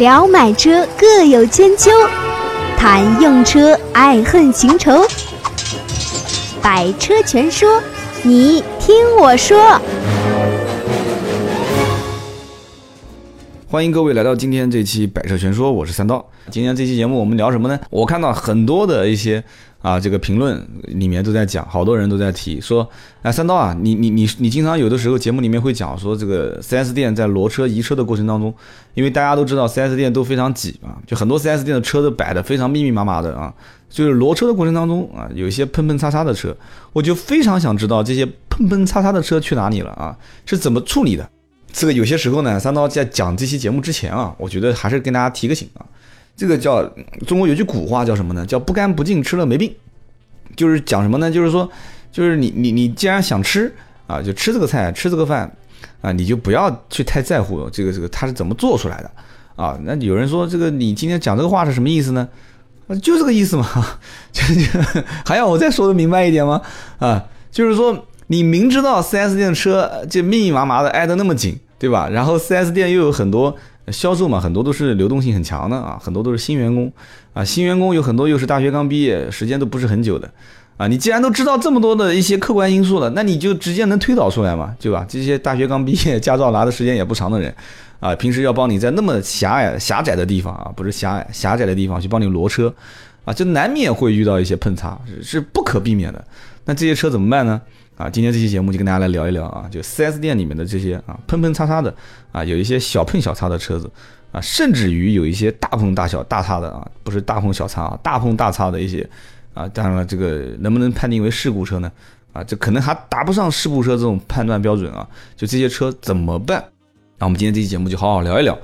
聊买车各有千秋，谈用车爱恨情仇。百车全说，你听我说。欢迎各位来到今天这期百车全说，我是三刀。今天这期节目我们聊什么呢？我看到很多的一些啊这个评论里面都在讲，好多人都在提说，哎，三刀啊，你你你你经常有的时候节目里面会讲说这个 4S 店在挪车移车的过程当中，因为大家都知道 4S 店都非常挤啊，就很多 4S 店的车都摆的非常密密麻麻的啊，就是挪车的过程当中啊，有一些喷喷擦擦的车，我就非常想知道这些喷喷擦擦的车去哪里了啊，是怎么处理的？这个有些时候呢，三刀在讲这期节目之前啊，我觉得还是跟大家提个醒啊。这个叫中国有句古话叫什么呢？叫不干不净吃了没病。就是讲什么呢？就是说，就是你你你既然想吃啊，就吃这个菜吃这个饭啊，你就不要去太在乎这个这个它是怎么做出来的啊。那有人说这个你今天讲这个话是什么意思呢？就这个意思嘛，就还要我再说的明白一点吗？啊，就是说。你明知道 4S 店的车就密密麻麻的挨得那么紧，对吧？然后 4S 店又有很多销售嘛，很多都是流动性很强的啊，很多都是新员工啊，新员工有很多又是大学刚毕业，时间都不是很久的啊。你既然都知道这么多的一些客观因素了，那你就直接能推导出来嘛，对吧？这些大学刚毕业、驾照拿的时间也不长的人啊，平时要帮你在那么狭隘、狭窄的地方啊，不是狭隘、狭窄的地方去帮你挪车啊，就难免会遇到一些碰擦，是不可避免的。那这些车怎么办呢？啊，今天这期节目就跟大家来聊一聊啊，就 4S 店里面的这些啊喷喷擦擦的啊，有一些小碰小擦的车子啊，甚至于有一些大碰大小大擦的啊，不是大碰小擦啊，大碰大擦的一些啊，当然了，这个能不能判定为事故车呢？啊，这可能还达不上事故车这种判断标准啊，就这些车怎么办？那我们今天这期节目就好好聊一聊。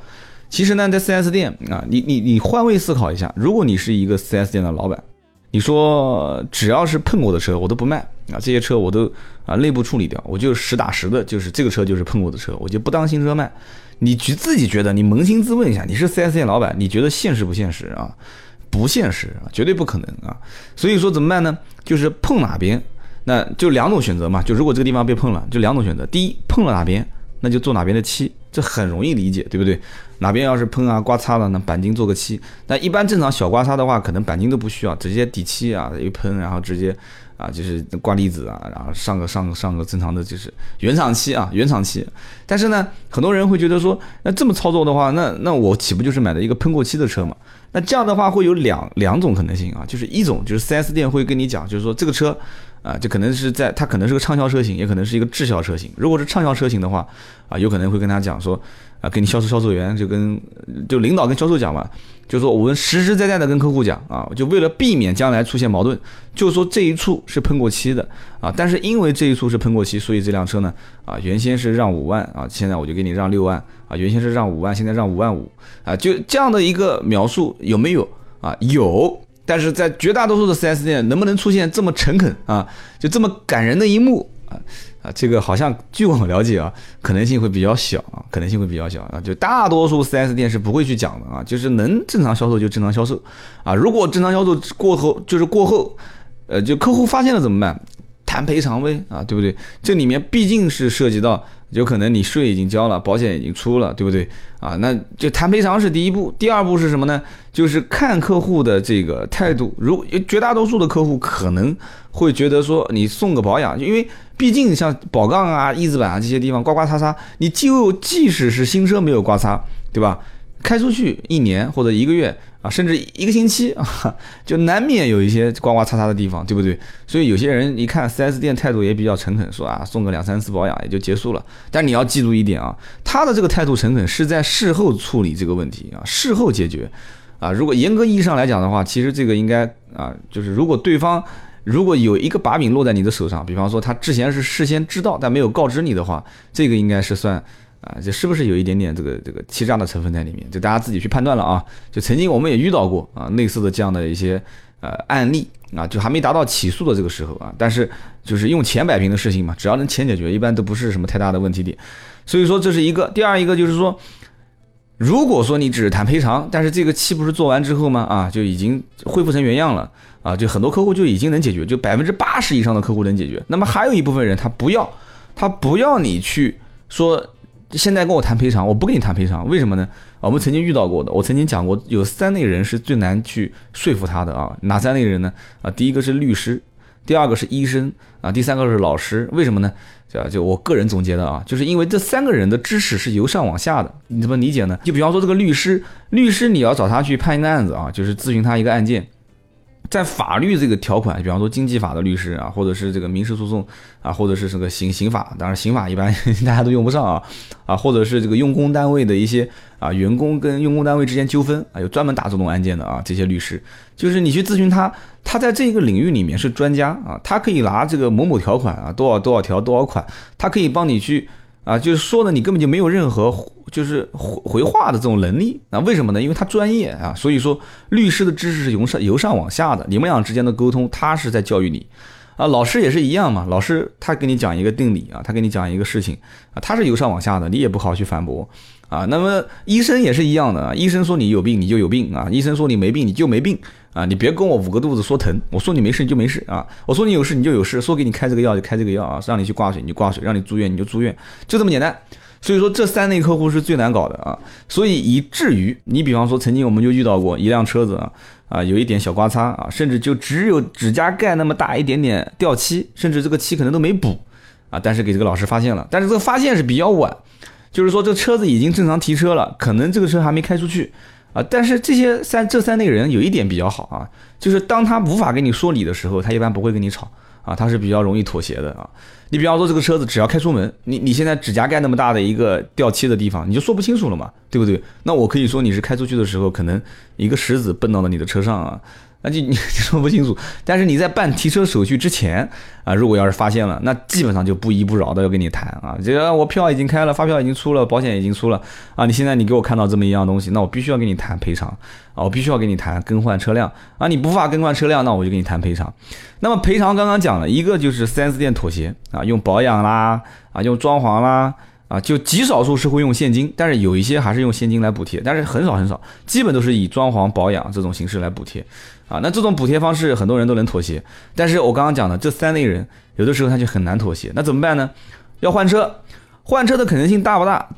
其实呢，在 4S 店啊，你你你换位思考一下，如果你是一个 4S 店的老板。你说只要是碰过的车，我都不卖啊！这些车我都啊内部处理掉，我就实打实的，就是这个车就是碰过的车，我就不当新车卖。你觉自己觉得，你扪心自问一下，你是 4S 店老板，你觉得现实不现实啊？不现实啊，绝对不可能啊！所以说怎么办呢？就是碰哪边，那就两种选择嘛。就如果这个地方被碰了，就两种选择：第一，碰了哪边，那就做哪边的漆。这很容易理解，对不对？哪边要是喷啊、刮擦了，那钣金做个漆。那一般正常小刮擦的话，可能钣金都不需要，直接底漆啊一喷，然后直接啊就是挂粒子啊，然后上个上个上个正常的就是原厂漆啊，原厂漆。但是呢，很多人会觉得说，那这么操作的话，那那我岂不就是买的一个喷过漆的车嘛？那这样的话会有两两种可能性啊，就是一种就是 4S 店会跟你讲，就是说这个车。啊，这可能是在它可能是个畅销车型，也可能是一个滞销车型。如果是畅销车型的话，啊，有可能会跟他讲说，啊，给你销售销售员就跟就领导跟销售讲嘛，就说我们实实在在的跟客户讲啊，就为了避免将来出现矛盾，就说这一处是喷过漆的啊，但是因为这一处是喷过漆，所以这辆车呢，啊，原先是让五万啊，现在我就给你让六万啊，原先是让五万，现在让五万五啊，就这样的一个描述有没有啊？有。但是在绝大多数的 4S 店，能不能出现这么诚恳啊，就这么感人的一幕啊啊，这个好像据我了解啊，可能性会比较小啊，可能性会比较小啊，就大多数 4S 店是不会去讲的啊，就是能正常销售就正常销售啊，如果正常销售过后就是过后，呃，就客户发现了怎么办？谈赔偿呗啊，对不对？这里面毕竟是涉及到。有可能你税已经交了，保险已经出了，对不对啊？那就谈赔偿是第一步，第二步是什么呢？就是看客户的这个态度。如绝大多数的客户可能会觉得说，你送个保养，因为毕竟像宝杠啊、翼子板啊这些地方刮刮擦擦，你就即使是新车没有刮擦，对吧？开出去一年或者一个月啊，甚至一个星期啊，就难免有一些刮刮擦擦的地方，对不对？所以有些人一看 4S 店态度也比较诚恳，说啊送个两三次保养也就结束了。但你要记住一点啊，他的这个态度诚恳是在事后处理这个问题啊，事后解决啊。如果严格意义上来讲的话，其实这个应该啊，就是如果对方如果有一个把柄落在你的手上，比方说他之前是事先知道但没有告知你的话，这个应该是算。啊，这是不是有一点点这个这个欺诈的成分在里面？就大家自己去判断了啊。就曾经我们也遇到过啊类似的这样的一些呃案例啊，就还没达到起诉的这个时候啊，但是就是用钱摆平的事情嘛，只要能钱解决，一般都不是什么太大的问题点。所以说这是一个，第二一个就是说，如果说你只是谈赔偿，但是这个漆不是做完之后吗？啊，就已经恢复成原样了啊，就很多客户就已经能解决，就百分之八十以上的客户能解决。那么还有一部分人他不要，他不要你去说。现在跟我谈赔偿，我不跟你谈赔偿，为什么呢？我们曾经遇到过的，我曾经讲过，有三类人是最难去说服他的啊，哪三类人呢？啊，第一个是律师，第二个是医生啊，第三个是老师，为什么呢？就就我个人总结的啊，就是因为这三个人的知识是由上往下的，你怎么理解呢？就比方说这个律师，律师你要找他去判一个案子啊，就是咨询他一个案件。在法律这个条款，比方说经济法的律师啊，或者是这个民事诉讼啊，或者是这个刑刑法，当然刑法一般 大家都用不上啊，啊，或者是这个用工单位的一些啊员工跟用工单位之间纠纷啊，有专门打这种案件的啊，这些律师，就是你去咨询他，他在这个领域里面是专家啊，他可以拿这个某某条款啊，多少多少条多少款，他可以帮你去。啊，就是说的你根本就没有任何就是回回话的这种能力啊？为什么呢？因为他专业啊，所以说律师的知识是由上由上往下的，你们俩之间的沟通，他是在教育你啊。老师也是一样嘛，老师他给你讲一个定理啊，他给你讲一个事情啊，他是由上往下的，你也不好去反驳啊。那么医生也是一样的啊，医生说你有病你就有病啊，医生说你没病你就没病。啊，你别跟我捂个肚子说疼，我说你没事你就没事啊，我说你有事你就有事，说给你开这个药就开这个药啊，让你去挂水你就挂水，让你住院你就住院，就这么简单。所以说这三类客户是最难搞的啊，所以以至于你比方说曾经我们就遇到过一辆车子啊啊有一点小刮擦啊，甚至就只有指甲盖那么大一点点掉漆，甚至这个漆可能都没补啊，但是给这个老师发现了，但是这个发现是比较晚，就是说这车子已经正常提车了，可能这个车还没开出去。啊，但是这些三这三类人有一点比较好啊，就是当他无法跟你说理的时候，他一般不会跟你吵啊，他是比较容易妥协的啊。你比方说这个车子只要开出门，你你现在指甲盖那么大的一个掉漆的地方，你就说不清楚了嘛，对不对？那我可以说你是开出去的时候，可能一个石子蹦到了你的车上啊。啊就 你说不清楚，但是你在办提车手续之前啊，如果要是发现了，那基本上就不依不饶的要跟你谈啊。这个我票已经开了，发票已经出了，保险已经出了啊。你现在你给我看到这么一样东西，那我必须要跟你谈赔偿啊，我必须要跟你谈更换车辆啊。你不法更换车辆，那我就跟你谈赔偿。那么赔偿刚刚讲了一个就是 4S 店妥协啊，用保养啦啊，用装潢啦。啊，就极少数是会用现金，但是有一些还是用现金来补贴，但是很少很少，基本都是以装潢保养这种形式来补贴。啊，那这种补贴方式很多人都能妥协，但是我刚刚讲的这三类人，有的时候他就很难妥协。那怎么办呢？要换车，换车的可能性大不大？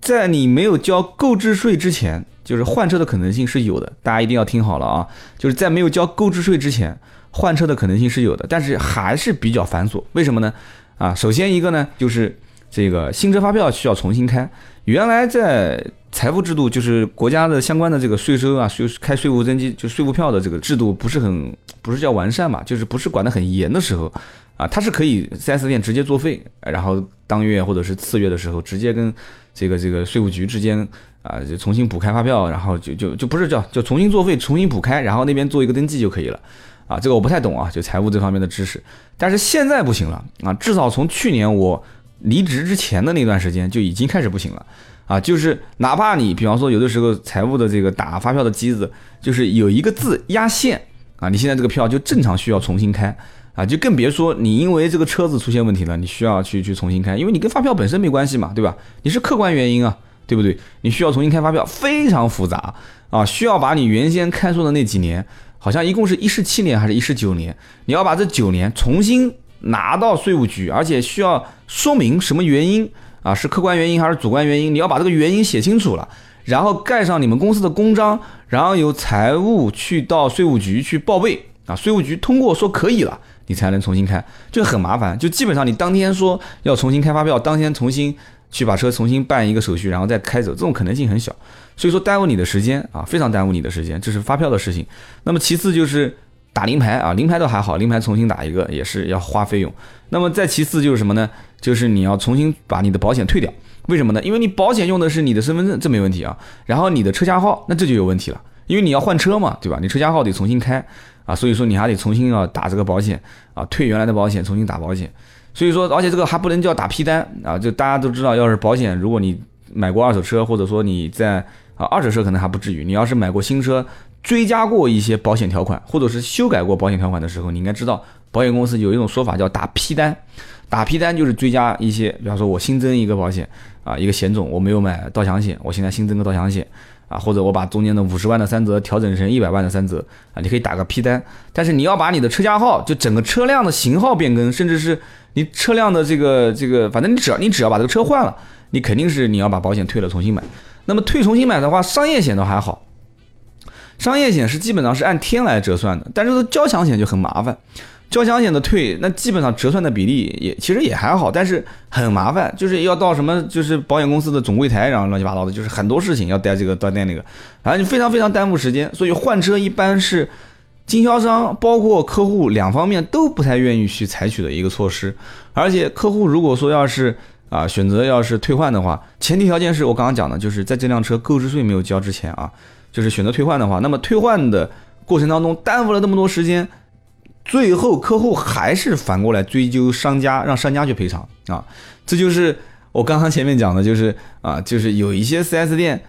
在你没有交购置税之前，就是换车的可能性是有的。大家一定要听好了啊，就是在没有交购置税之前，换车的可能性是有的，但是还是比较繁琐。为什么呢？啊，首先一个呢，就是。这个新车发票需要重新开，原来在财富制度，就是国家的相关的这个税收啊，税开税务登记就税务票的这个制度不是很不是叫完善嘛，就是不是管得很严的时候，啊，它是可以 4S 店直接作废，然后当月或者是次月的时候，直接跟这个这个税务局之间啊就重新补开发票，然后就就就不是叫就重新作废，重新补开，然后那边做一个登记就可以了，啊，这个我不太懂啊，就财务这方面的知识，但是现在不行了啊，至少从去年我。离职之前的那段时间就已经开始不行了，啊，就是哪怕你比方说有的时候财务的这个打发票的机子就是有一个字压线啊，你现在这个票就正常需要重新开啊，就更别说你因为这个车子出现问题了，你需要去去重新开，因为你跟发票本身没关系嘛，对吧？你是客观原因啊，对不对？你需要重新开发票，非常复杂啊，需要把你原先开出的那几年，好像一共是一十七年还是一十九年，你要把这九年重新。拿到税务局，而且需要说明什么原因啊？是客观原因还是主观原因？你要把这个原因写清楚了，然后盖上你们公司的公章，然后由财务去到税务局去报备啊。税务局通过说可以了，你才能重新开，就很麻烦。就基本上你当天说要重新开发票，当天重新去把车重新办一个手续，然后再开走，这种可能性很小。所以说耽误你的时间啊，非常耽误你的时间，这是发票的事情。那么其次就是。打临牌啊，临牌倒还好，临牌重新打一个也是要花费用。那么再其次就是什么呢？就是你要重新把你的保险退掉。为什么呢？因为你保险用的是你的身份证，这没问题啊。然后你的车架号，那这就有问题了，因为你要换车嘛，对吧？你车架号得重新开啊，所以说你还得重新要打这个保险啊，退原来的保险，重新打保险。所以说，而且这个还不能叫打批单啊，就大家都知道，要是保险，如果你买过二手车，或者说你在啊二手车可能还不至于，你要是买过新车。追加过一些保险条款，或者是修改过保险条款的时候，你应该知道，保险公司有一种说法叫打批单。打批单就是追加一些，比方说我新增一个保险啊，一个险种我没有买盗抢险，我现在新增个盗抢险啊，或者我把中间的五十万的三责调整成一百万的三责啊，你可以打个批单。但是你要把你的车架号，就整个车辆的型号变更，甚至是你车辆的这个这个，反正你只要你只要把这个车换了，你肯定是你要把保险退了重新买。那么退重新买的话，商业险倒还好，商业险是基本上是按天来折算的，但是交强险就很麻烦。交强险的退，那基本上折算的比例也其实也还好，但是很麻烦，就是要到什么就是保险公司的总柜台，然后乱七八糟的，就是很多事情要带这个带那个，反正非常非常耽误时间。所以换车一般是经销商包括客户两方面都不太愿意去采取的一个措施。而且客户如果说要是啊选择要是退换的话，前提条件是我刚刚讲的，就是在这辆车购置税没有交之前啊，就是选择退换的话，那么退换的过程当中耽误了那么多时间。最后客户还是反过来追究商家，让商家去赔偿啊！这就是我刚刚前面讲的，就是啊，就是有一些 4S 店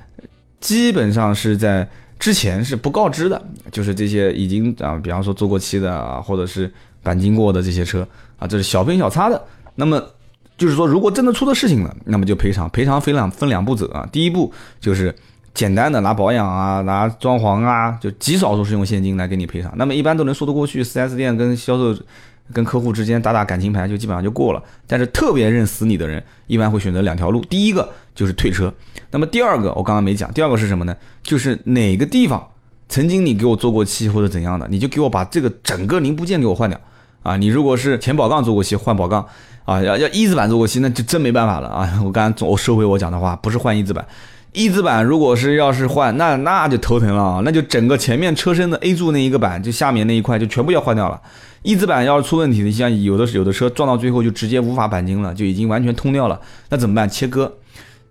基本上是在之前是不告知的，就是这些已经啊，比方说做过漆的啊，或者是钣金过的这些车啊，这是小分小擦的。那么就是说，如果真的出了事情了，那么就赔偿，赔偿分两分两步走啊。第一步就是。简单的拿保养啊，拿装潢啊，就极少数是用现金来给你赔偿。那么一般都能说得过去，4S 店跟销售、跟客户之间打打感情牌，就基本上就过了。但是特别认死你的人，一般会选择两条路：第一个就是退车，那么第二个我刚刚没讲，第二个是什么呢？就是哪个地方曾经你给我做过漆或者怎样的，你就给我把这个整个零部件给我换掉啊！你如果是前保杠做过漆，换保杠啊，要要一字板做过漆，那就真没办法了啊！我刚刚我收回我讲的话，不是换一字板。一字板如果是要是换，那那就头疼了啊，那就整个前面车身的 A 柱那一个板，就下面那一块就全部要换掉了。一字板要是出问题，你像有的有的车撞到最后就直接无法钣金了，就已经完全通掉了，那怎么办？切割，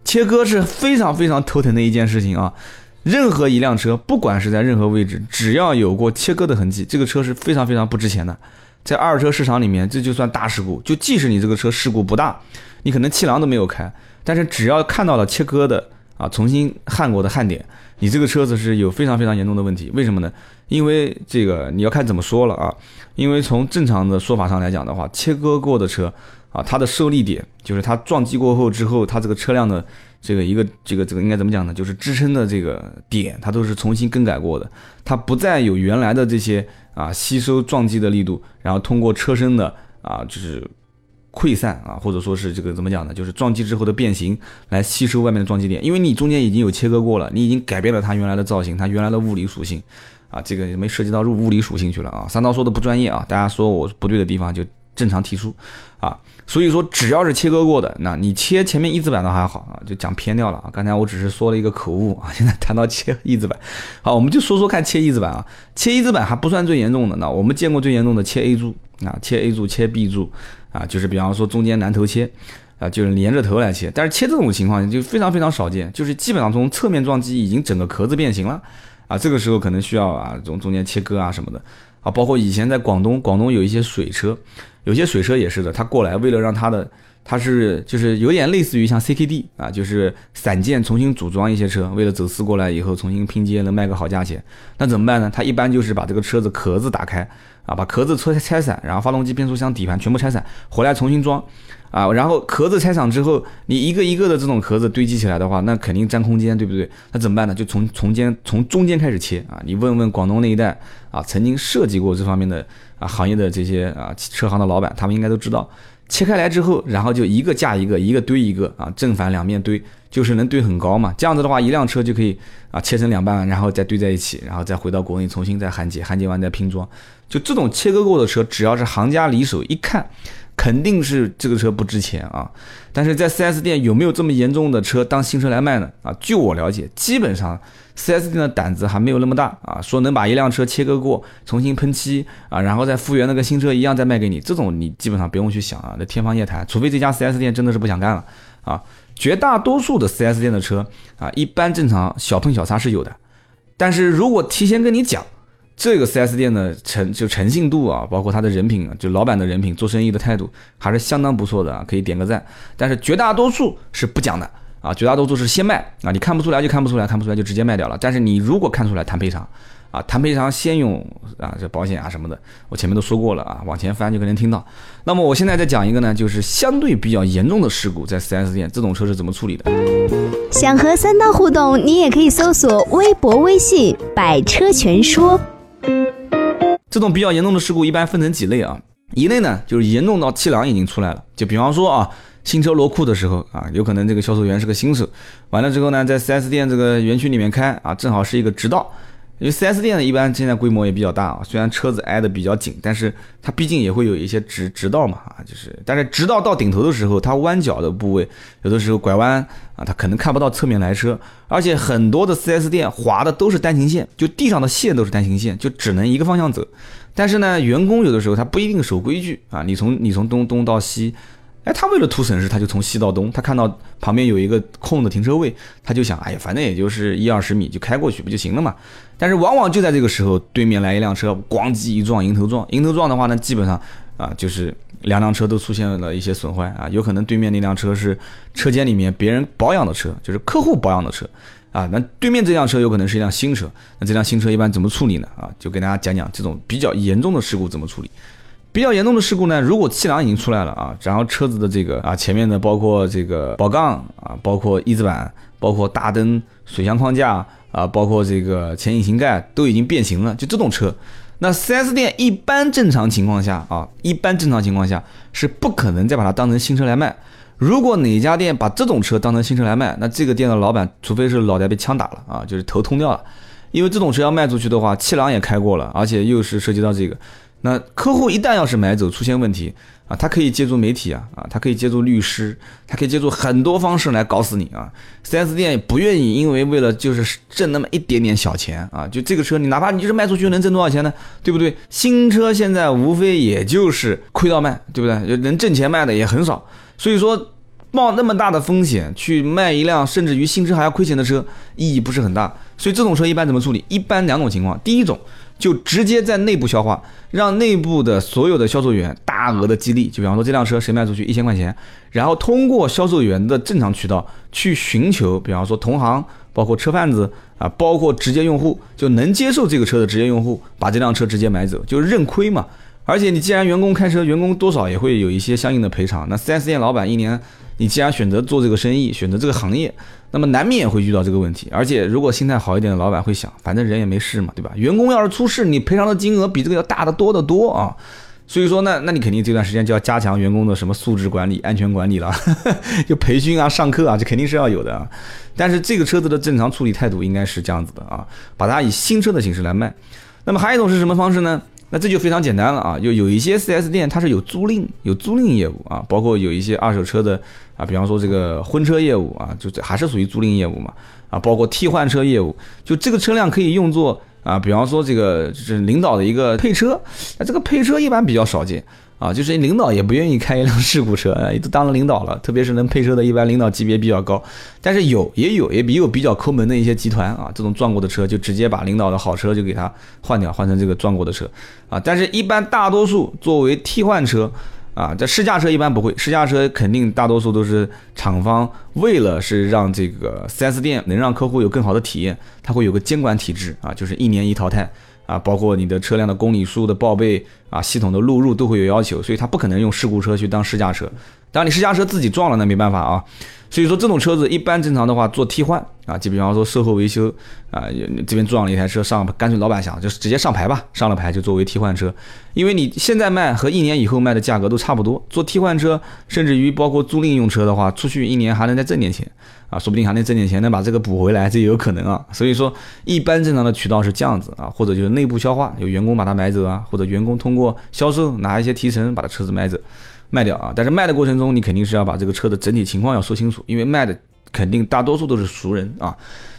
切割是非常非常头疼的一件事情啊。任何一辆车，不管是在任何位置，只要有过切割的痕迹，这个车是非常非常不值钱的。在二手车市场里面，这就算大事故，就即使你这个车事故不大，你可能气囊都没有开，但是只要看到了切割的。啊，重新焊过的焊点，你这个车子是有非常非常严重的问题。为什么呢？因为这个你要看怎么说了啊。因为从正常的说法上来讲的话，切割过的车啊，它的受力点就是它撞击过后之后，它这个车辆的这个一个这个这个应该怎么讲呢？就是支撑的这个点，它都是重新更改过的，它不再有原来的这些啊吸收撞击的力度，然后通过车身的啊就是。溃散啊，或者说是这个怎么讲呢？就是撞击之后的变形来吸收外面的撞击点，因为你中间已经有切割过了，你已经改变了它原来的造型，它原来的物理属性啊，这个没涉及到入物理属性去了啊。三刀说的不专业啊，大家说我不对的地方就正常提出啊。所以说只要是切割过的，那你切前面一字板的还好啊，就讲偏掉了啊。刚才我只是说了一个口误啊，现在谈到切一字板，好，我们就说说看切一字板啊，切一字板还不算最严重的，那我们见过最严重的切 A 柱啊，切 A 柱切 B 柱。啊，就是比方说中间南头切，啊，就是连着头来切，但是切这种情况就非常非常少见，就是基本上从侧面撞击已经整个壳子变形了，啊，这个时候可能需要啊，从中间切割啊什么的，啊，包括以前在广东，广东有一些水车，有些水车也是的，他过来为了让他的，它是就是有点类似于像 CKD 啊，就是散件重新组装一些车，为了走私过来以后重新拼接能卖个好价钱，那怎么办呢？他一般就是把这个车子壳子打开。啊，把壳子拆拆散，然后发动机、变速箱、底盘全部拆散，回来重新装，啊，然后壳子拆散之后，你一个一个的这种壳子堆积起来的话，那肯定占空间，对不对？那怎么办呢？就从从间从中间开始切啊！你问问广东那一带啊，曾经设计过这方面的啊行业的这些啊车行的老板，他们应该都知道，切开来之后，然后就一个架一个，一个堆一个啊，正反两面堆，就是能堆很高嘛。这样子的话，一辆车就可以啊切成两半，然后再堆在一起，然后再回到国内重新再焊接，焊接完再拼装。就这种切割过的车，只要是行家里手一看，肯定是这个车不值钱啊。但是在 4S 店有没有这么严重的车当新车来卖呢？啊，据我了解，基本上 4S 店的胆子还没有那么大啊，说能把一辆车切割过，重新喷漆啊，然后再复原那个新车一样再卖给你，这种你基本上不用去想啊，那天方夜谭。除非这家 4S 店真的是不想干了啊。绝大多数的 4S 店的车啊，一般正常小碰小擦是有的，但是如果提前跟你讲。这个 4S 店的诚就诚信度啊，包括他的人品啊，就老板的人品、做生意的态度还是相当不错的啊，可以点个赞。但是绝大多数是不讲的啊，绝大多数是先卖啊，你看不出来就看不出来，看不出来就直接卖掉了。但是你如果看出来谈赔偿啊，谈赔偿先用啊这保险啊什么的，我前面都说过了啊，往前翻就可能听到。那么我现在再讲一个呢，就是相对比较严重的事故，在 4S 店这种车是怎么处理的？想和三刀互动，你也可以搜索微博、微信“百车全说”。这种比较严重的事故一般分成几类啊？一类呢，就是严重到气囊已经出来了，就比方说啊，新车落库的时候啊，有可能这个销售员是个新手，完了之后呢，在 4S 店这个园区里面开啊，正好是一个直道。因为 4S 店呢，一般现在规模也比较大啊，虽然车子挨得比较紧，但是它毕竟也会有一些直直道嘛啊，就是，但是直道到顶头的时候，它弯角的部位，有的时候拐弯啊，它可能看不到侧面来车，而且很多的 4S 店划的都是单行线，就地上的线都是单行线，就只能一个方向走。但是呢，员工有的时候他不一定守规矩啊，你从你从东东到西。哎，他为了图省事，他就从西到东。他看到旁边有一个空的停车位，他就想，哎呀，反正也就是一二十米，就开过去不就行了嘛？但是往往就在这个时候，对面来一辆车，咣叽一撞，迎头撞。迎头撞的话呢，基本上啊，就是两辆车都出现了一些损坏啊。有可能对面那辆车是车间里面别人保养的车，就是客户保养的车啊。那对面这辆车有可能是一辆新车，那这辆新车一般怎么处理呢？啊，就给大家讲讲这种比较严重的事故怎么处理。比较严重的事故呢，如果气囊已经出来了啊，然后车子的这个啊前面的包括这个宝杠啊，包括翼子板，包括大灯、水箱框架啊，包括这个前引擎盖都已经变形了，就这种车，那 4S 店一般正常情况下啊，一般正常情况下是不可能再把它当成新车来卖。如果哪家店把这种车当成新车来卖，那这个店的老板除非是脑袋被枪打了啊，就是头通掉了，因为这种车要卖出去的话，气囊也开过了，而且又是涉及到这个。那客户一旦要是买走出现问题啊，他可以借助媒体啊啊，他可以借助律师，他可以借助很多方式来搞死你啊。4S 店不愿意，因为为了就是挣那么一点点小钱啊，就这个车你哪怕你就是卖出去能挣多少钱呢？对不对？新车现在无非也就是亏到卖，对不对？能挣钱卖的也很少，所以说冒那么大的风险去卖一辆甚至于新车还要亏钱的车，意义不是很大。所以这种车一般怎么处理？一般两种情况，第一种。就直接在内部消化，让内部的所有的销售员大额的激励，就比方说这辆车谁卖出去一千块钱，然后通过销售员的正常渠道去寻求，比方说同行，包括车贩子啊，包括直接用户，就能接受这个车的直接用户，把这辆车直接买走，就是认亏嘛。而且你既然员工开车，员工多少也会有一些相应的赔偿。那 4S 店老板一年，你既然选择做这个生意，选择这个行业。那么难免也会遇到这个问题，而且如果心态好一点的老板会想，反正人也没事嘛，对吧？员工要是出事，你赔偿的金额比这个要大得多得多啊。所以说呢，那你肯定这段时间就要加强员工的什么素质管理、安全管理了，就培训啊、上课啊，这肯定是要有的啊。但是这个车子的正常处理态度应该是这样子的啊，把它以新车的形式来卖。那么还有一种是什么方式呢？那这就非常简单了啊，就有一些 4S 店它是有租赁、有租赁业务啊，包括有一些二手车的啊，比方说这个婚车业务啊，就这还是属于租赁业务嘛啊，包括替换车业务，就这个车辆可以用作啊，比方说这个就是领导的一个配车，那这个配车一般比较少见。啊，就是领导也不愿意开一辆事故车，也都当了领导了，特别是能配车的，一般领导级别比较高。但是有也有也比有比较抠门的一些集团啊，这种撞过的车就直接把领导的好车就给他换掉，换成这个撞过的车啊。但是，一般大多数作为替换车啊，这试驾车一般不会，试驾车肯定大多数都是厂方为了是让这个 4S 店能让客户有更好的体验，它会有个监管体制啊，就是一年一淘汰。啊，包括你的车辆的公里数的报备啊，系统的录入都会有要求，所以它不可能用事故车去当试驾车。当然，你试驾车自己撞了，那没办法啊。所以说，这种车子一般正常的话做替换啊，就比方说售后维修啊，这边撞了一台车上，干脆老板想就直接上牌吧，上了牌就作为替换车，因为你现在卖和一年以后卖的价格都差不多。做替换车，甚至于包括租赁用车的话，出去一年还能再挣点钱啊，说不定还能挣点钱，能把这个补回来，这也有可能啊。所以说，一般正常的渠道是这样子啊，或者就是内部消化，有员工把它买走啊，或者员工通过销售拿一些提成把它车子买走。卖掉啊！但是卖的过程中，你肯定是要把这个车的整体情况要说清楚，因为卖的肯定大多数都是熟人啊，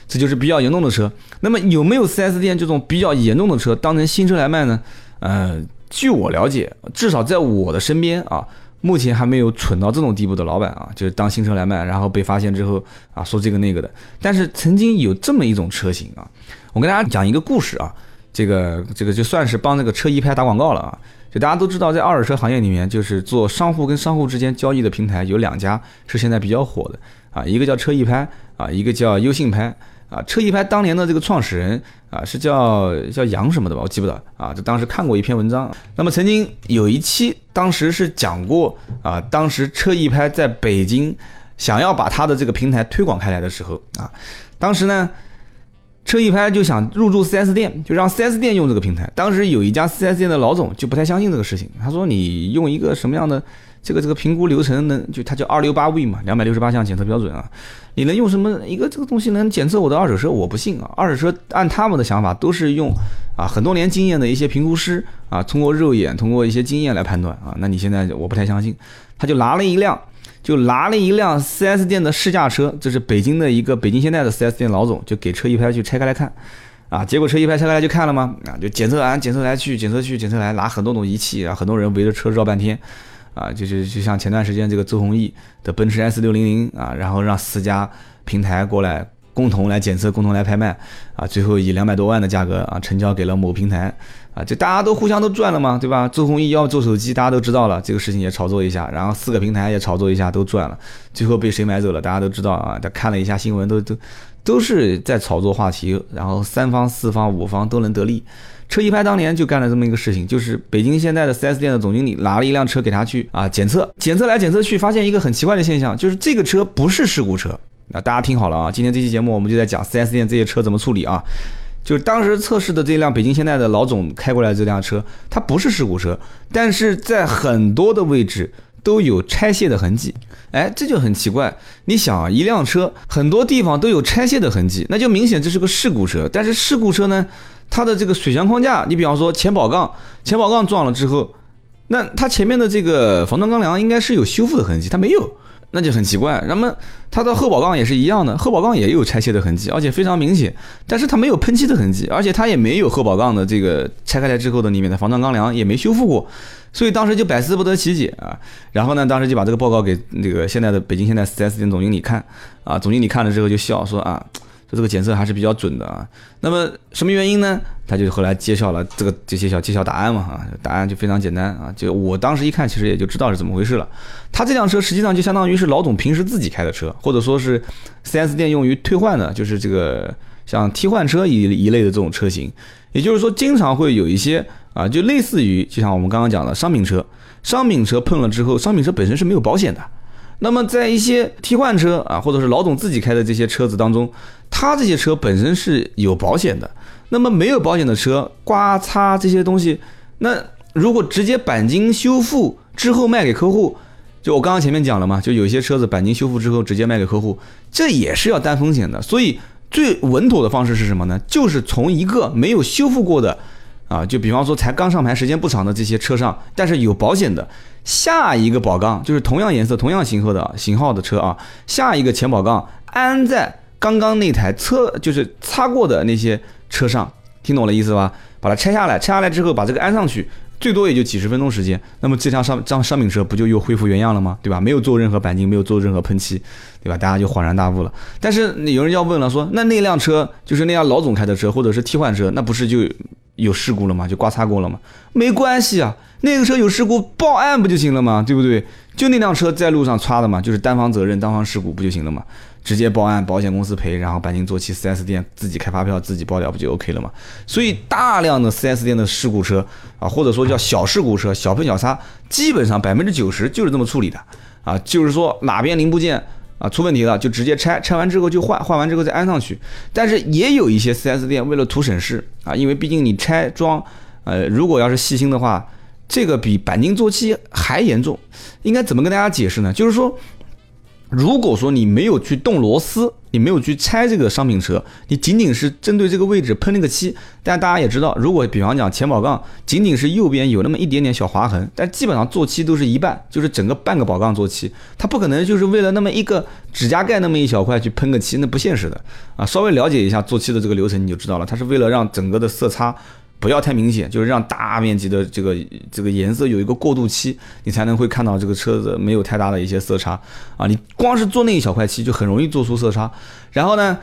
这就是比较严重的车。那么有没有 4S 店这种比较严重的车当成新车来卖呢？呃，据我了解，至少在我的身边啊，目前还没有蠢到这种地步的老板啊，就是当新车来卖，然后被发现之后啊说这个那个的。但是曾经有这么一种车型啊，我跟大家讲一个故事啊，这个这个就算是帮那个车一拍打广告了啊。就大家都知道，在二手车行业里面，就是做商户跟商户之间交易的平台有两家是现在比较火的啊，一个叫车易拍啊，一个叫优信拍啊。车易拍当年的这个创始人啊是叫叫杨什么的吧，我记不得啊。就当时看过一篇文章，那么曾经有一期，当时是讲过啊，当时车易拍在北京想要把他的这个平台推广开来的时候啊，当时呢。车一拍就想入驻 4S 店，就让 4S 店用这个平台。当时有一家 4S 店的老总就不太相信这个事情，他说：“你用一个什么样的这个这个评估流程能就他叫二六八 V 嘛，两百六十八项检测标准啊，你能用什么一个这个东西能检测我的二手车？我不信啊！二手车按他们的想法都是用啊很多年经验的一些评估师啊，通过肉眼通过一些经验来判断啊。那你现在我不太相信，他就拿了一辆就拿了一辆 4S 店的试驾车，这是北京的一个北京现代的 4S 店老总，就给车一拍去拆开来看。啊，结果车一拍拆开来就看了吗？啊，就检测完检测来去检测去检测来，拿很多种仪器，啊很多人围着车绕半天，啊，就是就像前段时间这个周鸿祎的奔驰 S 六零零啊，然后让私家平台过来共同来检测，共同来拍卖，啊，最后以两百多万的价格啊成交给了某平台，啊，就大家都互相都赚了嘛，对吧？周鸿祎要做手机，大家都知道了，这个事情也炒作一下，然后四个平台也炒作一下，都赚了，最后被谁买走了？大家都知道啊，他看了一下新闻，都都。都是在炒作话题，然后三方、四方、五方都能得利。车一拍当年就干了这么一个事情，就是北京现代的 4S 店的总经理拿了一辆车给他去啊检测，检测来检测去，发现一个很奇怪的现象，就是这个车不是事故车。那大家听好了啊，今天这期节目我们就在讲 4S 店这些车怎么处理啊。就是当时测试的这辆北京现代的老总开过来这辆车，它不是事故车，但是在很多的位置。都有拆卸的痕迹，哎，这就很奇怪。你想啊，一辆车很多地方都有拆卸的痕迹，那就明显这是个事故车。但是事故车呢，它的这个水箱框架，你比方说前保杠，前保杠撞了之后，那它前面的这个防撞钢梁应该是有修复的痕迹，它没有，那就很奇怪。那么它的后保杠也是一样的，后保杠也有拆卸的痕迹，而且非常明显，但是它没有喷漆的痕迹，而且它也没有后保杠的这个拆开来之后的里面的防撞钢梁也没修复过。所以当时就百思不得其解啊，然后呢，当时就把这个报告给那个现在的北京现代 4S 店总经理看啊，总经理看了之后就笑说啊，说这个检测还是比较准的啊。那么什么原因呢？他就后来揭晓了这个就揭晓揭晓答案嘛啊，答案就非常简单啊，就我当时一看其实也就知道是怎么回事了。他这辆车实际上就相当于是老总平时自己开的车，或者说是 4S 店用于退换的，就是这个像替换车一一类的这种车型，也就是说经常会有一些。啊，就类似于，就像我们刚刚讲的商品车，商品车碰了之后，商品车本身是没有保险的。那么在一些替换车啊，或者是老总自己开的这些车子当中，他这些车本身是有保险的。那么没有保险的车，刮擦这些东西，那如果直接钣金修复之后卖给客户，就我刚刚前面讲了嘛，就有些车子钣金修复之后直接卖给客户，这也是要担风险的。所以最稳妥的方式是什么呢？就是从一个没有修复过的。啊，就比方说才刚上牌时间不长的这些车上，但是有保险的，下一个保杠就是同样颜色、同样型号的型号的车啊，下一个前保杠安在刚刚那台车就是擦过的那些车上，听懂了意思吧？把它拆下来，拆下来之后把这个安上去，最多也就几十分钟时间，那么这辆商张商品车不就又恢复原样了吗？对吧？没有做任何钣金，没有做任何喷漆，对吧？大家就恍然大悟了。但是有人要问了，说那那辆车就是那辆老总开的车，或者是替换车，那不是就？有事故了吗？就刮擦过了吗？没关系啊，那个车有事故报案不就行了吗？对不对？就那辆车在路上擦的嘛，就是单方责任、单方事故不就行了吗？直接报案，保险公司赔，然后钣金做漆，4S 店自己开发票自己报掉不就 OK 了吗？所以大量的 4S 店的事故车啊，或者说叫小事故车、小喷小擦，基本上百分之九十就是这么处理的啊，就是说哪边零部件。啊，出问题了就直接拆，拆完之后就换，换完之后再安上去。但是也有一些 4S 店为了图省事啊，因为毕竟你拆装，呃，如果要是细心的话，这个比钣金做漆还严重。应该怎么跟大家解释呢？就是说。如果说你没有去动螺丝，你没有去拆这个商品车，你仅仅是针对这个位置喷那个漆，但大家也知道，如果比方讲前保杠仅仅是右边有那么一点点小划痕，但基本上做漆都是一半，就是整个半个保杠做漆，它不可能就是为了那么一个指甲盖那么一小块去喷个漆，那不现实的啊！稍微了解一下做漆的这个流程，你就知道了，它是为了让整个的色差。不要太明显，就是让大面积的这个这个颜色有一个过渡期，你才能会看到这个车子没有太大的一些色差啊。你光是做那一小块漆就很容易做出色差。然后呢，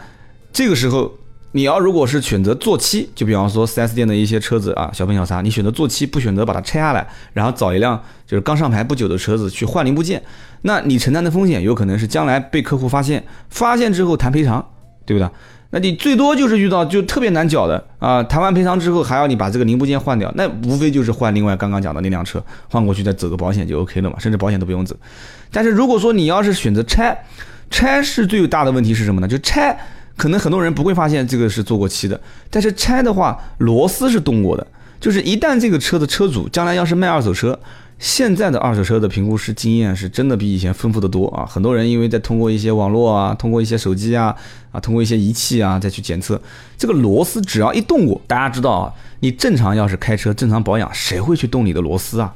这个时候你要如果是选择做漆，就比方说 4S 店的一些车子啊，小喷小擦，你选择做漆，不选择把它拆下来，然后找一辆就是刚上牌不久的车子去换零部件，那你承担的风险有可能是将来被客户发现，发现之后谈赔偿，对不对？那你最多就是遇到就特别难缴的啊，谈完赔偿之后还要你把这个零部件换掉，那无非就是换另外刚刚讲的那辆车换过去再走个保险就 OK 了嘛，甚至保险都不用走。但是如果说你要是选择拆，拆是最大的问题是什么呢？就拆可能很多人不会发现这个是做过漆的，但是拆的话螺丝是动过的，就是一旦这个车的车主将来要是卖二手车，现在的二手车的评估师经验是真的比以前丰富的多啊！很多人因为在通过一些网络啊，通过一些手机啊，啊，通过一些仪器啊，再去检测这个螺丝，只要一动过，大家知道啊，你正常要是开车正常保养，谁会去动你的螺丝啊？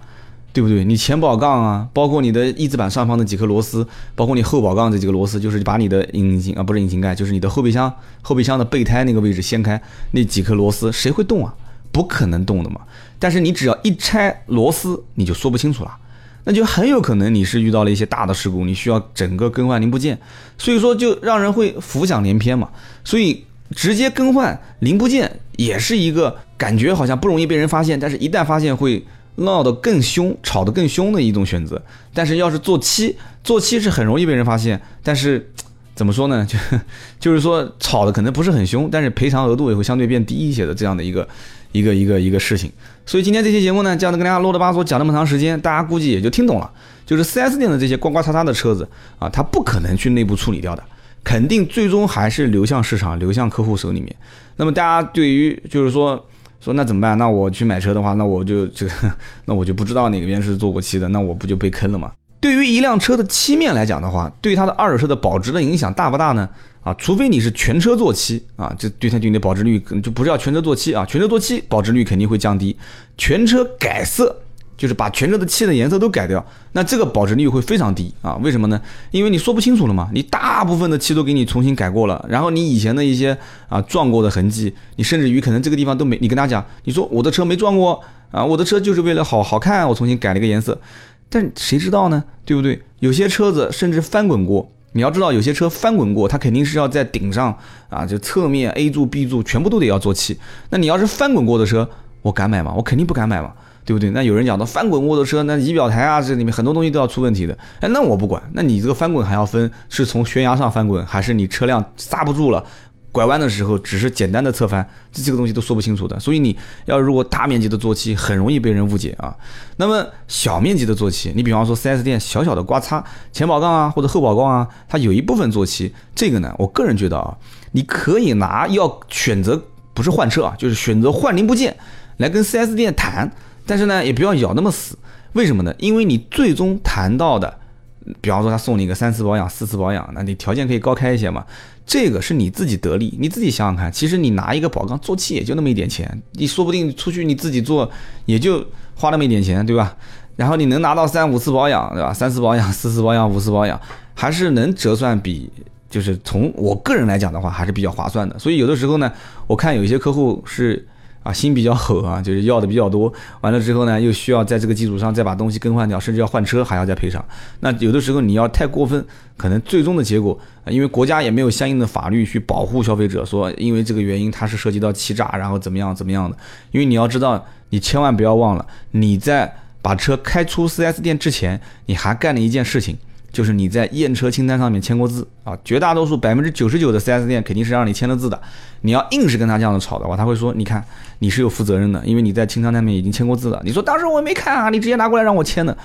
对不对？你前保杠啊，包括你的翼子板上方的几颗螺丝，包括你后保杠这几个螺丝，就是把你的引擎啊，不是引擎盖，就是你的后备箱后备箱的备胎那个位置掀开那几颗螺丝，谁会动啊？不可能动的嘛。但是你只要一拆螺丝，你就说不清楚了，那就很有可能你是遇到了一些大的事故，你需要整个更换零部件，所以说就让人会浮想联翩嘛。所以直接更换零部件也是一个感觉好像不容易被人发现，但是一旦发现会闹得更凶、吵得更凶的一种选择。但是要是做漆，做漆是很容易被人发现，但是怎么说呢？就 就是说吵的可能不是很凶，但是赔偿额度也会相对变低一些的这样的一个。一个一个一个事情，所以今天这期节目呢，这样的跟大家啰里吧嗦讲那么长时间，大家估计也就听懂了。就是 4S 店的这些刮刮擦擦的车子啊，它不可能去内部处理掉的，肯定最终还是流向市场，流向客户手里面。那么大家对于就是说说那怎么办？那我去买车的话，那我就这个，那我就不知道哪个边是做过漆的，那我不就被坑了吗？对于一辆车的漆面来讲的话，对它的二手车的保值的影响大不大呢？啊，除非你是全车做漆啊，这对它对你的保值率可能就不是要全车做漆啊，全车做漆保值率肯定会降低。全车改色，就是把全车的漆的颜色都改掉，那这个保值率会非常低啊。为什么呢？因为你说不清楚了嘛，你大部分的漆都给你重新改过了，然后你以前的一些啊撞过的痕迹，你甚至于可能这个地方都没，你跟他讲，你说我的车没撞过啊，我的车就是为了好好看，我重新改了一个颜色。但谁知道呢？对不对？有些车子甚至翻滚过。你要知道，有些车翻滚过，它肯定是要在顶上啊，就侧面 A 柱、B 柱全部都得要做漆。那你要是翻滚过的车，我敢买吗？我肯定不敢买嘛，对不对？那有人讲到翻滚过的车，那仪表台啊，这里面很多东西都要出问题的。哎，那我不管。那你这个翻滚还要分是从悬崖上翻滚，还是你车辆刹不住了？拐弯的时候只是简单的侧翻，这这个东西都说不清楚的。所以你要如果大面积的做漆，很容易被人误解啊。那么小面积的做漆，你比方说 4S 店小小的刮擦前保杠啊或者后保杠啊，它有一部分做漆，这个呢，我个人觉得啊，你可以拿要选择不是换车啊，就是选择换零部件来跟 4S 店谈，但是呢也不要咬那么死。为什么呢？因为你最终谈到的，比方说他送你一个三次保养、四次保养，那你条件可以高开一些嘛。这个是你自己得利，你自己想想看，其实你拿一个宝钢做漆也就那么一点钱，你说不定出去你自己做也就花那么一点钱，对吧？然后你能拿到三五次保养，对吧？三次保养、四次保养、五次保养，还是能折算比，就是从我个人来讲的话，还是比较划算的。所以有的时候呢，我看有一些客户是。啊，心比较狠啊，就是要的比较多。完了之后呢，又需要在这个基础上再把东西更换掉，甚至要换车还要再赔偿。那有的时候你要太过分，可能最终的结果，因为国家也没有相应的法律去保护消费者，说因为这个原因它是涉及到欺诈，然后怎么样怎么样的。因为你要知道，你千万不要忘了，你在把车开出 4S 店之前，你还干了一件事情。就是你在验车清单上面签过字啊，绝大多数百分之九十九的 4S 店肯定是让你签了字的。你要硬是跟他这样的吵的话，他会说：你看你是有负责任的，因为你在清单上面已经签过字了。你说当时我没看啊，你直接拿过来让我签的，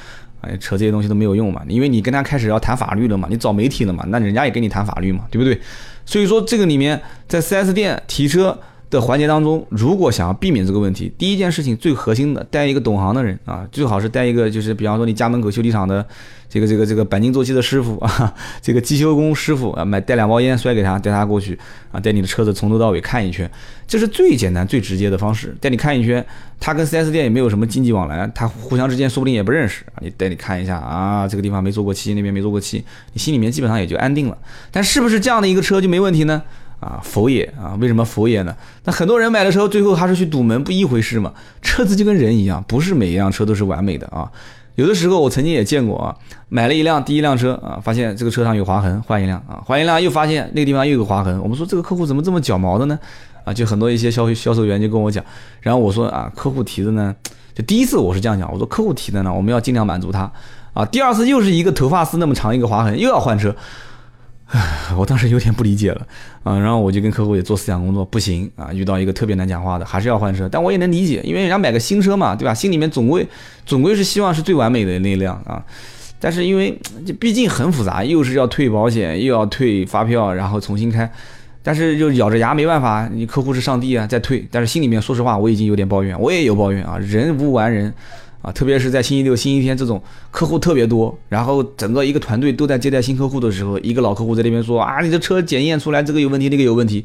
哎，扯这些东西都没有用嘛，因为你跟他开始要谈法律了嘛，你找媒体了嘛，那人家也跟你谈法律嘛，对不对？所以说这个里面在 4S 店提车。的环节当中，如果想要避免这个问题，第一件事情最核心的，带一个懂行的人啊，最好是带一个就是比方说你家门口修理厂的这个这个这个钣金做漆的师傅 啊，这个机修工师傅啊，买带两包烟摔给他，带他过去啊，带你的车子从头到尾看一圈，这是最简单最直接的方式，带你看一圈，他跟 4S 店也没有什么经济往来，他互相之间说不定也不认识啊，你带你看一下啊，这个地方没做过漆，那边没做过漆，你心里面基本上也就安定了。但是不是这样的一个车就没问题呢？啊，佛爷啊？为什么佛爷呢？那很多人买了车，最后还是去堵门，不一回事嘛。车子就跟人一样，不是每一辆车都是完美的啊。有的时候我曾经也见过啊，买了一辆第一辆车啊，发现这个车上有划痕，换一辆啊，换一辆又发现那个地方又有划痕。我们说这个客户怎么这么脚毛的呢？啊，就很多一些销销售员就跟我讲，然后我说啊，客户提的呢，就第一次我是这样讲，我说客户提的呢，我们要尽量满足他啊。第二次又是一个头发丝那么长一个划痕，又要换车。唉，我当时有点不理解了，啊，然后我就跟客户也做思想工作，不行啊，遇到一个特别难讲话的，还是要换车。但我也能理解，因为人家买个新车嘛，对吧？心里面总归总归是希望是最完美的那辆啊。但是因为这毕竟很复杂，又是要退保险，又要退发票，然后重新开。但是就咬着牙没办法，你客户是上帝啊，再退。但是心里面说实话，我已经有点抱怨，我也有抱怨啊，人无完人。啊，特别是在星期六、星期天这种客户特别多，然后整个一个团队都在接待新客户的时候，一个老客户在那边说啊，你的车检验出来这个有问题，那个有问题，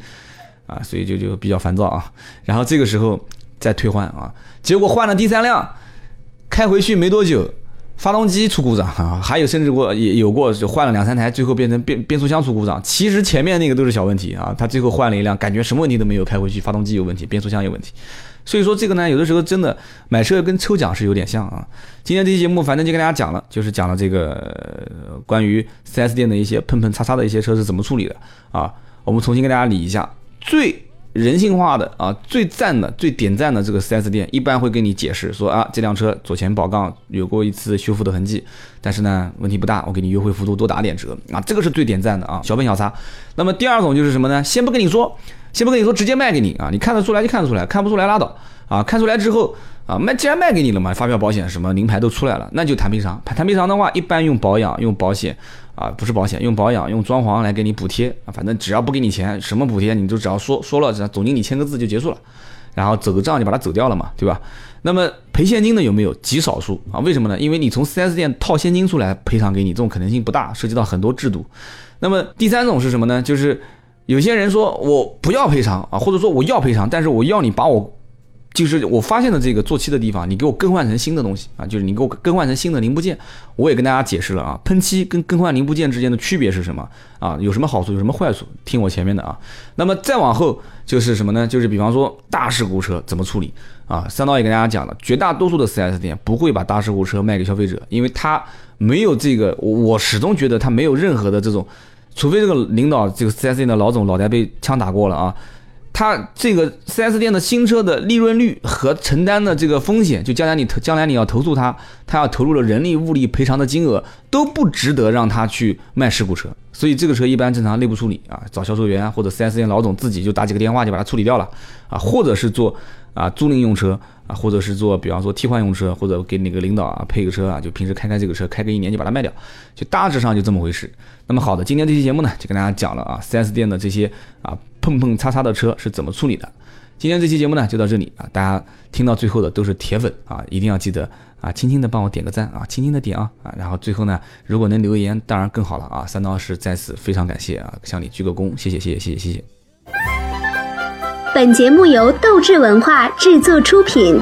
啊，所以就就比较烦躁啊。然后这个时候再退换啊，结果换了第三辆，开回去没多久。发动机出故障啊，还有甚至过也有过就换了两三台，最后变成变变速箱出故障。其实前面那个都是小问题啊，他最后换了一辆，感觉什么问题都没有，开回去发动机有问题，变速箱有问题。所以说这个呢，有的时候真的买车跟抽奖是有点像啊。今天这期节目反正就跟大家讲了，就是讲了这个关于 4S 店的一些碰碰擦擦的一些车是怎么处理的啊。我们重新跟大家理一下最。人性化的啊，最赞的、最点赞的这个 4S 店，一般会跟你解释说啊，这辆车左前保杠有过一次修复的痕迹，但是呢，问题不大，我给你优惠幅度多打点折啊，这个是最点赞的啊，小碰小擦。那么第二种就是什么呢？先不跟你说，先不跟你说，直接卖给你啊，你看得出来就看得出来，看不出来拉倒啊，看出来之后啊，卖既然卖给你了嘛，发票、保险什么名牌都出来了，那就谈赔偿。谈赔偿的话，一般用保养、用保险。啊，不是保险，用保养、用装潢来给你补贴啊，反正只要不给你钱，什么补贴你就只要说说了，总经理签个字就结束了，然后走个账就把它走掉了嘛，对吧？那么赔现金的有没有？极少数啊，为什么呢？因为你从 4S 店套现金出来赔偿给你，这种可能性不大，涉及到很多制度。那么第三种是什么呢？就是有些人说我不要赔偿啊，或者说我要赔偿，但是我要你把我。就是我发现的这个做漆的地方，你给我更换成新的东西啊！就是你给我更换成新的零部件，我也跟大家解释了啊，喷漆跟更换零部件之间的区别是什么啊？有什么好处，有什么坏处？听我前面的啊。那么再往后就是什么呢？就是比方说大事故车怎么处理啊？三刀也跟大家讲了，绝大多数的 4S 店不会把大事故车卖给消费者，因为他没有这个，我始终觉得他没有任何的这种，除非这个领导这个 4S 店的老总脑袋被枪打过了啊。他这个 4S 店的新车的利润率和承担的这个风险，就将来你投将来你要投诉他，他要投入的人力物力赔偿的金额都不值得让他去卖事故车，所以这个车一般正常内部处理啊，找销售员或者 4S 店老总自己就打几个电话就把它处理掉了啊，或者是做啊租赁用车啊，或者是做比方说替换用车，或者给哪个领导啊配个车啊，就平时开开这个车，开个一年就把它卖掉，就大致上就这么回事。那么好的，今天这期节目呢，就跟大家讲了啊，4S 店的这些啊。碰碰擦擦的车是怎么处理的？今天这期节目呢就到这里啊！大家听到最后的都是铁粉啊，一定要记得啊，轻轻的帮我点个赞啊，轻轻的点啊啊！然后最后呢，如果能留言，当然更好了啊！三刀是在此非常感谢啊，向你鞠个躬，谢谢谢谢谢谢谢谢。本节目由斗志文化制作出品。